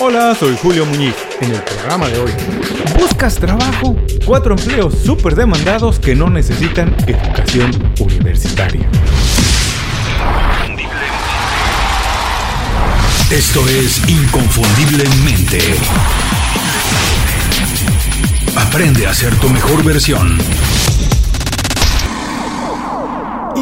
Hola, soy Julio Muñiz. En el programa de hoy, ¿buscas trabajo? Cuatro empleos súper demandados que no necesitan educación universitaria. Esto es Inconfundiblemente. Aprende a ser tu mejor versión.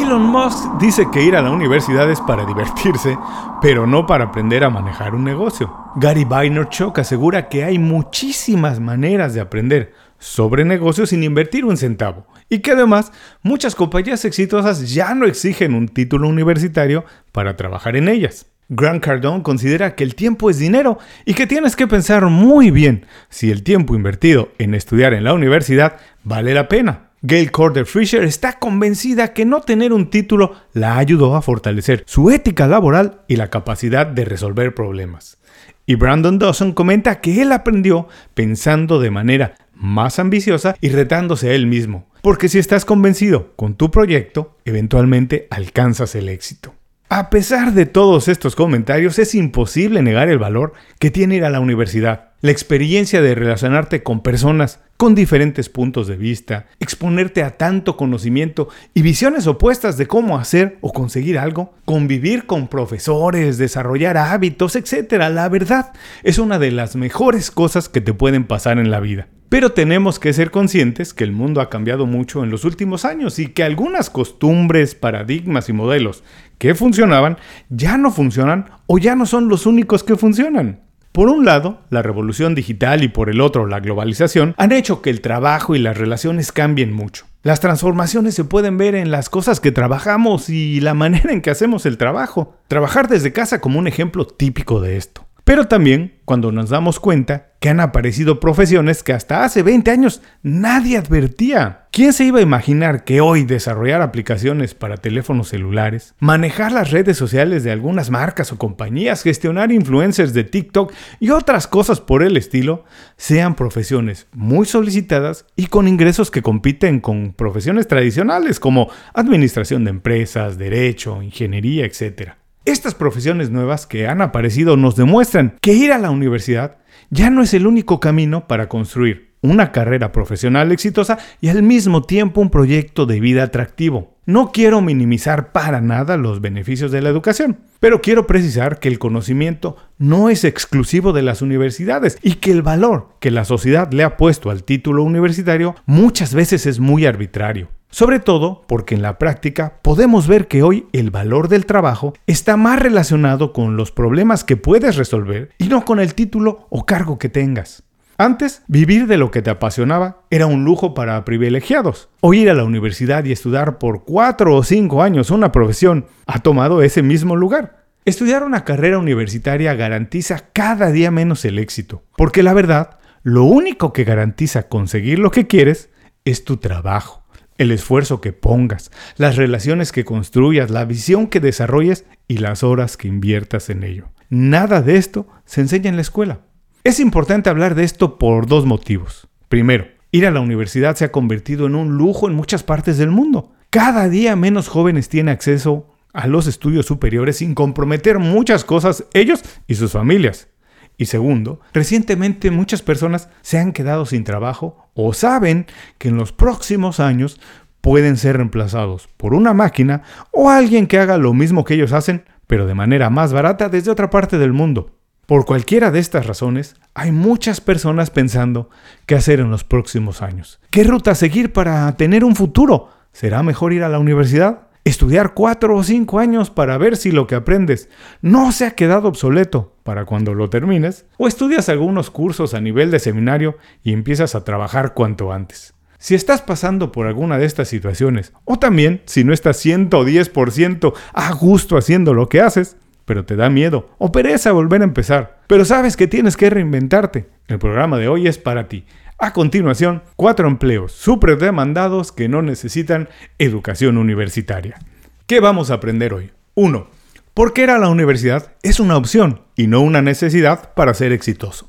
Elon Musk dice que ir a la universidad es para divertirse, pero no para aprender a manejar un negocio. Gary Vaynerchuk asegura que hay muchísimas maneras de aprender sobre negocios sin invertir un centavo y que además muchas compañías exitosas ya no exigen un título universitario para trabajar en ellas. Grant Cardone considera que el tiempo es dinero y que tienes que pensar muy bien si el tiempo invertido en estudiar en la universidad vale la pena. Gail Corder Fisher está convencida que no tener un título la ayudó a fortalecer su ética laboral y la capacidad de resolver problemas. Y Brandon Dawson comenta que él aprendió pensando de manera más ambiciosa y retándose a él mismo. Porque si estás convencido con tu proyecto, eventualmente alcanzas el éxito. A pesar de todos estos comentarios, es imposible negar el valor que tiene ir a la universidad. La experiencia de relacionarte con personas con diferentes puntos de vista, exponerte a tanto conocimiento y visiones opuestas de cómo hacer o conseguir algo, convivir con profesores, desarrollar hábitos, etc. La verdad es una de las mejores cosas que te pueden pasar en la vida. Pero tenemos que ser conscientes que el mundo ha cambiado mucho en los últimos años y que algunas costumbres, paradigmas y modelos que funcionaban ya no funcionan o ya no son los únicos que funcionan. Por un lado, la revolución digital y por el otro, la globalización, han hecho que el trabajo y las relaciones cambien mucho. Las transformaciones se pueden ver en las cosas que trabajamos y la manera en que hacemos el trabajo. Trabajar desde casa como un ejemplo típico de esto. Pero también cuando nos damos cuenta que han aparecido profesiones que hasta hace 20 años nadie advertía. ¿Quién se iba a imaginar que hoy desarrollar aplicaciones para teléfonos celulares, manejar las redes sociales de algunas marcas o compañías, gestionar influencers de TikTok y otras cosas por el estilo sean profesiones muy solicitadas y con ingresos que compiten con profesiones tradicionales como administración de empresas, derecho, ingeniería, etc.? Estas profesiones nuevas que han aparecido nos demuestran que ir a la universidad ya no es el único camino para construir una carrera profesional exitosa y al mismo tiempo un proyecto de vida atractivo. No quiero minimizar para nada los beneficios de la educación, pero quiero precisar que el conocimiento no es exclusivo de las universidades y que el valor que la sociedad le ha puesto al título universitario muchas veces es muy arbitrario. Sobre todo porque en la práctica podemos ver que hoy el valor del trabajo está más relacionado con los problemas que puedes resolver y no con el título o cargo que tengas. Antes, vivir de lo que te apasionaba era un lujo para privilegiados. O ir a la universidad y estudiar por cuatro o cinco años una profesión ha tomado ese mismo lugar. Estudiar una carrera universitaria garantiza cada día menos el éxito, porque la verdad, lo único que garantiza conseguir lo que quieres es tu trabajo el esfuerzo que pongas, las relaciones que construyas, la visión que desarrolles y las horas que inviertas en ello. Nada de esto se enseña en la escuela. Es importante hablar de esto por dos motivos. Primero, ir a la universidad se ha convertido en un lujo en muchas partes del mundo. Cada día menos jóvenes tienen acceso a los estudios superiores sin comprometer muchas cosas ellos y sus familias. Y segundo, recientemente muchas personas se han quedado sin trabajo o saben que en los próximos años pueden ser reemplazados por una máquina o alguien que haga lo mismo que ellos hacen, pero de manera más barata desde otra parte del mundo. Por cualquiera de estas razones, hay muchas personas pensando qué hacer en los próximos años. ¿Qué ruta seguir para tener un futuro? ¿Será mejor ir a la universidad? Estudiar cuatro o cinco años para ver si lo que aprendes no se ha quedado obsoleto para cuando lo termines, o estudias algunos cursos a nivel de seminario y empiezas a trabajar cuanto antes. Si estás pasando por alguna de estas situaciones, o también si no estás 110% a gusto haciendo lo que haces, pero te da miedo o pereza volver a empezar, pero sabes que tienes que reinventarte, el programa de hoy es para ti. A continuación, cuatro empleos súper demandados que no necesitan educación universitaria. ¿Qué vamos a aprender hoy? 1. ¿Por qué ir a la universidad es una opción y no una necesidad para ser exitoso?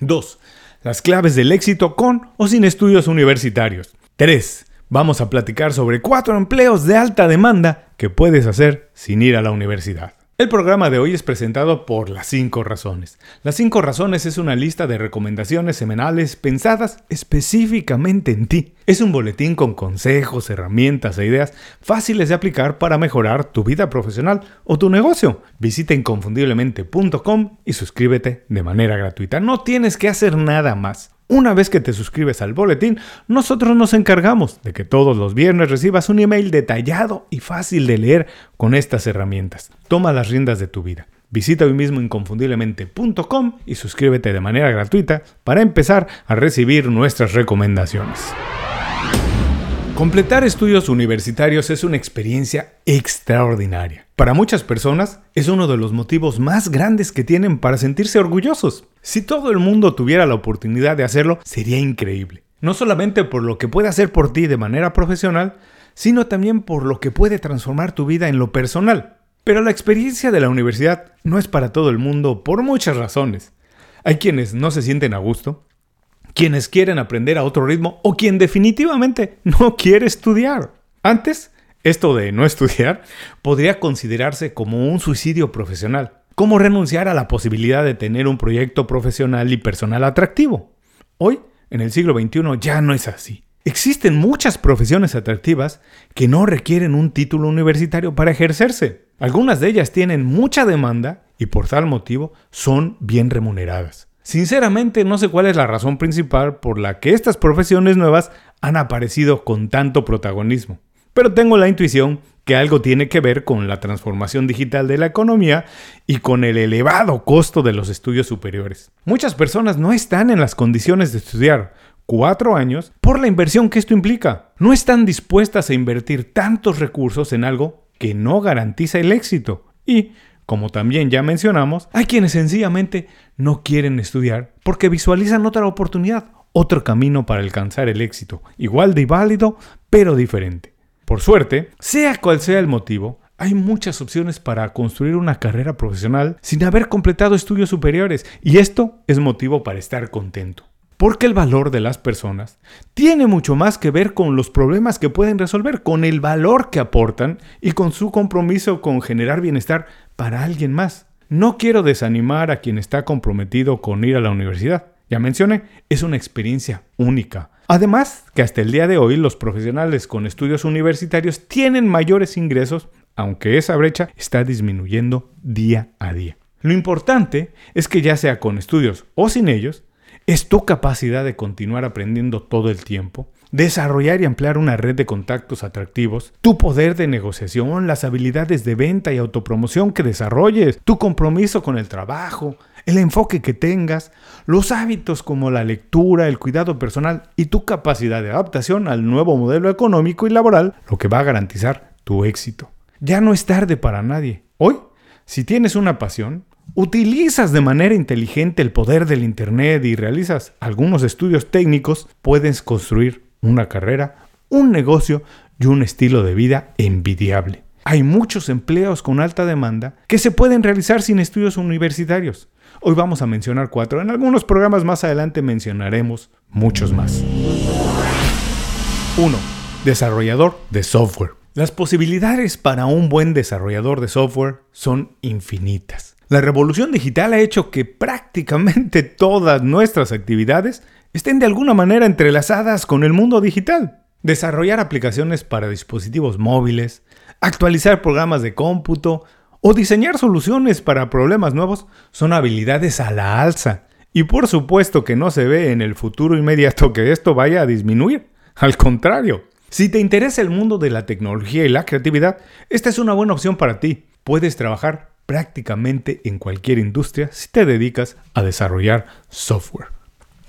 2. Las claves del éxito con o sin estudios universitarios. 3. Vamos a platicar sobre cuatro empleos de alta demanda que puedes hacer sin ir a la universidad. El programa de hoy es presentado por Las 5 Razones. Las 5 Razones es una lista de recomendaciones semanales pensadas específicamente en ti. Es un boletín con consejos, herramientas e ideas fáciles de aplicar para mejorar tu vida profesional o tu negocio. Visita inconfundiblemente.com y suscríbete de manera gratuita. No tienes que hacer nada más. Una vez que te suscribes al boletín, nosotros nos encargamos de que todos los viernes recibas un email detallado y fácil de leer con estas herramientas. Toma las riendas de tu vida. Visita hoy mismo inconfundiblemente.com y suscríbete de manera gratuita para empezar a recibir nuestras recomendaciones. Completar estudios universitarios es una experiencia extraordinaria. Para muchas personas es uno de los motivos más grandes que tienen para sentirse orgullosos. Si todo el mundo tuviera la oportunidad de hacerlo, sería increíble. No solamente por lo que puede hacer por ti de manera profesional, sino también por lo que puede transformar tu vida en lo personal. Pero la experiencia de la universidad no es para todo el mundo por muchas razones. Hay quienes no se sienten a gusto, quienes quieren aprender a otro ritmo o quien definitivamente no quiere estudiar. Antes, esto de no estudiar podría considerarse como un suicidio profesional, como renunciar a la posibilidad de tener un proyecto profesional y personal atractivo. Hoy, en el siglo XXI, ya no es así. Existen muchas profesiones atractivas que no requieren un título universitario para ejercerse. Algunas de ellas tienen mucha demanda y por tal motivo son bien remuneradas. Sinceramente no sé cuál es la razón principal por la que estas profesiones nuevas han aparecido con tanto protagonismo, pero tengo la intuición que algo tiene que ver con la transformación digital de la economía y con el elevado costo de los estudios superiores. Muchas personas no están en las condiciones de estudiar cuatro años por la inversión que esto implica. No están dispuestas a invertir tantos recursos en algo que no garantiza el éxito y como también ya mencionamos, hay quienes sencillamente no quieren estudiar porque visualizan otra oportunidad, otro camino para alcanzar el éxito, igual de válido, pero diferente. Por suerte, sea cual sea el motivo, hay muchas opciones para construir una carrera profesional sin haber completado estudios superiores y esto es motivo para estar contento. Porque el valor de las personas tiene mucho más que ver con los problemas que pueden resolver, con el valor que aportan y con su compromiso con generar bienestar para alguien más. No quiero desanimar a quien está comprometido con ir a la universidad. Ya mencioné, es una experiencia única. Además, que hasta el día de hoy los profesionales con estudios universitarios tienen mayores ingresos, aunque esa brecha está disminuyendo día a día. Lo importante es que ya sea con estudios o sin ellos, es tu capacidad de continuar aprendiendo todo el tiempo, desarrollar y ampliar una red de contactos atractivos, tu poder de negociación, las habilidades de venta y autopromoción que desarrolles, tu compromiso con el trabajo, el enfoque que tengas, los hábitos como la lectura, el cuidado personal y tu capacidad de adaptación al nuevo modelo económico y laboral, lo que va a garantizar tu éxito. Ya no es tarde para nadie. Hoy, si tienes una pasión, utilizas de manera inteligente el poder del Internet y realizas algunos estudios técnicos, puedes construir una carrera, un negocio y un estilo de vida envidiable. Hay muchos empleos con alta demanda que se pueden realizar sin estudios universitarios. Hoy vamos a mencionar cuatro. En algunos programas más adelante mencionaremos muchos más. 1. Desarrollador de software. Las posibilidades para un buen desarrollador de software son infinitas. La revolución digital ha hecho que prácticamente todas nuestras actividades estén de alguna manera entrelazadas con el mundo digital. Desarrollar aplicaciones para dispositivos móviles, actualizar programas de cómputo o diseñar soluciones para problemas nuevos son habilidades a la alza. Y por supuesto que no se ve en el futuro inmediato que esto vaya a disminuir. Al contrario, si te interesa el mundo de la tecnología y la creatividad, esta es una buena opción para ti. Puedes trabajar prácticamente en cualquier industria si te dedicas a desarrollar software.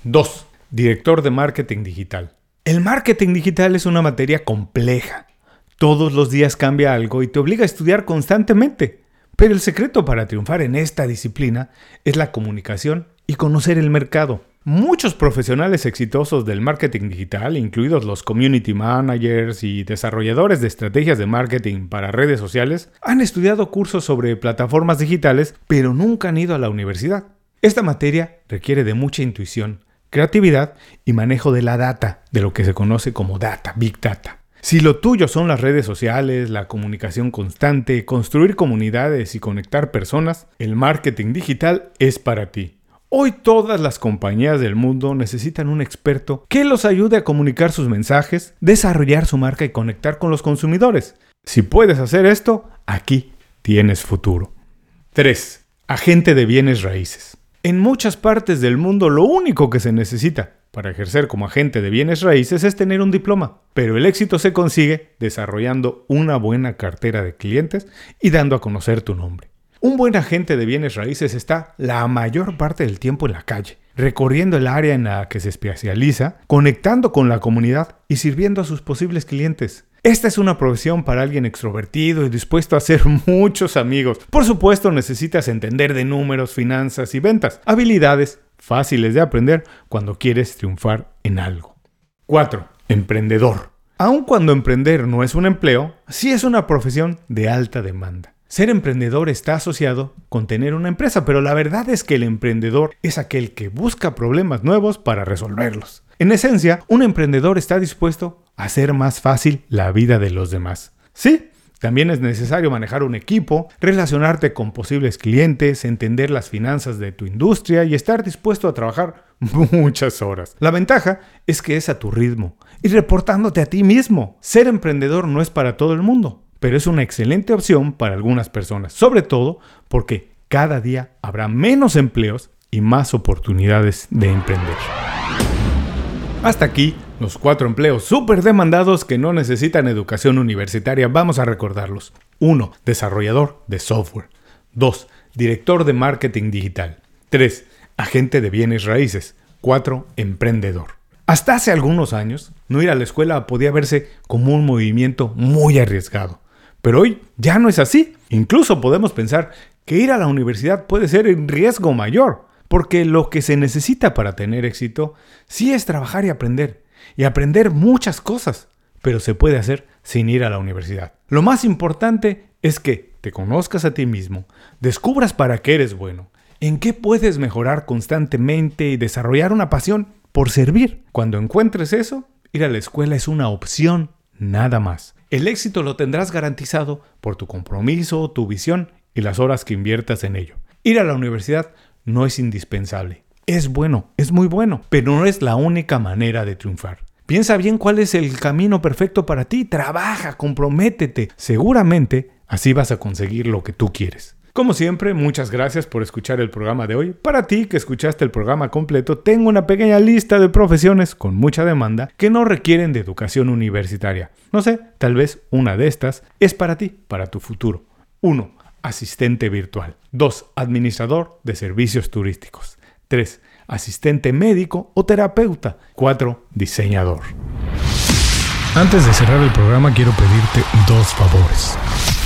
2. Director de marketing digital. El marketing digital es una materia compleja. Todos los días cambia algo y te obliga a estudiar constantemente. Pero el secreto para triunfar en esta disciplina es la comunicación y conocer el mercado. Muchos profesionales exitosos del marketing digital, incluidos los community managers y desarrolladores de estrategias de marketing para redes sociales, han estudiado cursos sobre plataformas digitales, pero nunca han ido a la universidad. Esta materia requiere de mucha intuición, creatividad y manejo de la data, de lo que se conoce como data, big data. Si lo tuyo son las redes sociales, la comunicación constante, construir comunidades y conectar personas, el marketing digital es para ti. Hoy todas las compañías del mundo necesitan un experto que los ayude a comunicar sus mensajes, desarrollar su marca y conectar con los consumidores. Si puedes hacer esto, aquí tienes futuro. 3. Agente de bienes raíces. En muchas partes del mundo lo único que se necesita para ejercer como agente de bienes raíces es tener un diploma, pero el éxito se consigue desarrollando una buena cartera de clientes y dando a conocer tu nombre. Un buen agente de bienes raíces está la mayor parte del tiempo en la calle, recorriendo el área en la que se especializa, conectando con la comunidad y sirviendo a sus posibles clientes. Esta es una profesión para alguien extrovertido y dispuesto a hacer muchos amigos. Por supuesto necesitas entender de números, finanzas y ventas, habilidades fáciles de aprender cuando quieres triunfar en algo. 4. Emprendedor. Aun cuando emprender no es un empleo, sí es una profesión de alta demanda. Ser emprendedor está asociado con tener una empresa, pero la verdad es que el emprendedor es aquel que busca problemas nuevos para resolverlos. En esencia, un emprendedor está dispuesto a hacer más fácil la vida de los demás. Sí, también es necesario manejar un equipo, relacionarte con posibles clientes, entender las finanzas de tu industria y estar dispuesto a trabajar muchas horas. La ventaja es que es a tu ritmo y reportándote a ti mismo. Ser emprendedor no es para todo el mundo pero es una excelente opción para algunas personas, sobre todo porque cada día habrá menos empleos y más oportunidades de emprender. Hasta aquí los cuatro empleos súper demandados que no necesitan educación universitaria. Vamos a recordarlos. 1. Desarrollador de software. 2. Director de marketing digital. 3. Agente de bienes raíces. 4. Emprendedor. Hasta hace algunos años, no ir a la escuela podía verse como un movimiento muy arriesgado. Pero hoy ya no es así. Incluso podemos pensar que ir a la universidad puede ser un riesgo mayor, porque lo que se necesita para tener éxito sí es trabajar y aprender, y aprender muchas cosas, pero se puede hacer sin ir a la universidad. Lo más importante es que te conozcas a ti mismo, descubras para qué eres bueno, en qué puedes mejorar constantemente y desarrollar una pasión por servir. Cuando encuentres eso, ir a la escuela es una opción nada más. El éxito lo tendrás garantizado por tu compromiso, tu visión y las horas que inviertas en ello. Ir a la universidad no es indispensable. Es bueno, es muy bueno, pero no es la única manera de triunfar. Piensa bien cuál es el camino perfecto para ti, trabaja, comprométete. Seguramente así vas a conseguir lo que tú quieres. Como siempre, muchas gracias por escuchar el programa de hoy. Para ti que escuchaste el programa completo, tengo una pequeña lista de profesiones con mucha demanda que no requieren de educación universitaria. No sé, tal vez una de estas es para ti, para tu futuro. 1. Asistente virtual. 2. Administrador de servicios turísticos. 3. Asistente médico o terapeuta. 4. Diseñador. Antes de cerrar el programa quiero pedirte dos favores.